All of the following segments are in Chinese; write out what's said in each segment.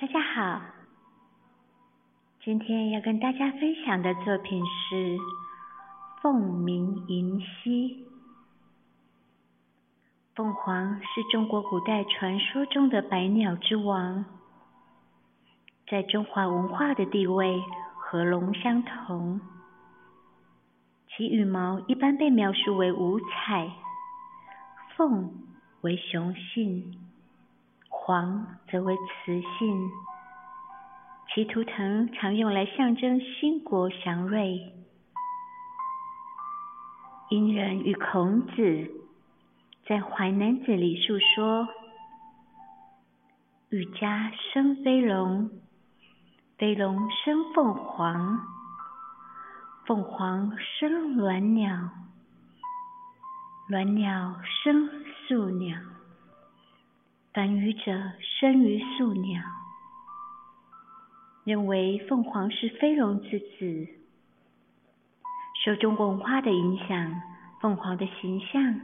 大家好，今天要跟大家分享的作品是《凤鸣银溪》。凤凰是中国古代传说中的百鸟之王，在中华文化的地位和龙相同。其羽毛一般被描述为五彩，凤为雄性。黄则为雌性，其图腾常用来象征兴国祥瑞。殷人与孔子在《淮南子》里述说：“羽家生飞龙，飞龙生凤凰，凤凰生鸾鸟，鸾鸟生宿鸟。”繁育者生于宿鸟，认为凤凰是飞龙之子。受中国文化的影响，凤凰的形象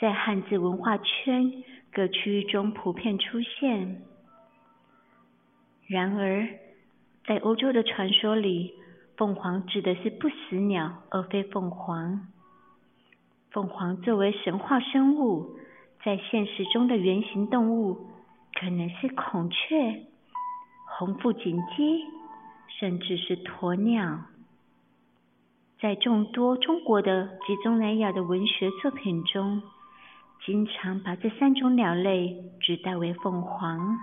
在汉字文化圈各区域中普遍出现。然而，在欧洲的传说里，凤凰指的是不死鸟，而非凤凰。凤凰作为神话生物。在现实中的原型动物可能是孔雀、红腹锦鸡，甚至是鸵鸟。在众多中国的及东南亚的文学作品中，经常把这三种鸟类指代为凤凰。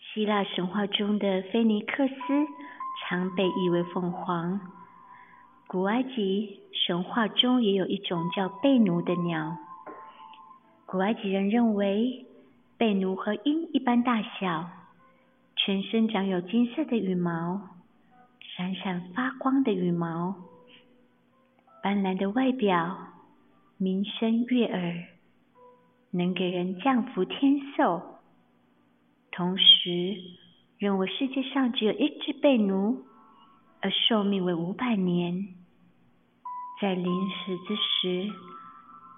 希腊神话中的菲尼克斯常被译为凤凰。古埃及神话中也有一种叫贝奴的鸟。古埃及人认为，贝奴和鹰一般大小，全身长有金色的羽毛，闪闪发光的羽毛，斑斓的外表，鸣声悦耳，能给人降福天寿。同时，认为世界上只有一只贝奴。而寿命为五百年，在临死之时，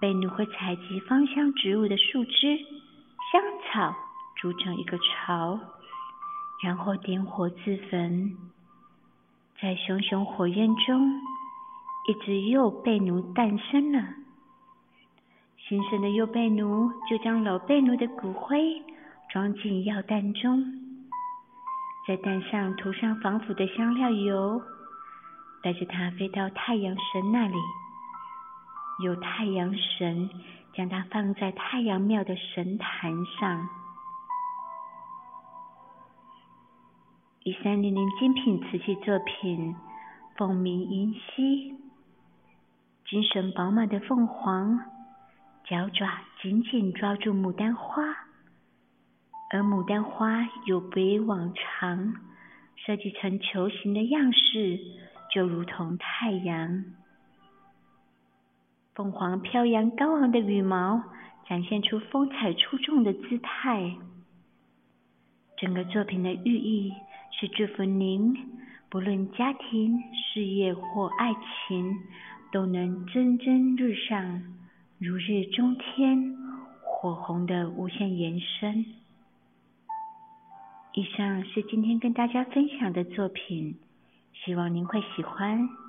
贝奴会采集芳香植物的树枝、香草，筑成一个巢，然后点火自焚。在熊熊火焰中，一只幼贝奴诞生了。新生的幼贝奴就将老贝奴的骨灰装进药蛋中。在蛋上涂上防腐的香料油，带着它飞到太阳神那里，有太阳神将它放在太阳庙的神坛上。一三零零精品瓷器作品《凤鸣银溪》，精神饱满的凤凰，脚爪紧紧抓住牡丹花。而牡丹花有别往常，设计成球形的样式，就如同太阳。凤凰飘扬高昂的羽毛，展现出风采出众的姿态。整个作品的寓意是祝福您，不论家庭、事业或爱情，都能蒸蒸日上，如日中天，火红的无限延伸。以上是今天跟大家分享的作品，希望您会喜欢。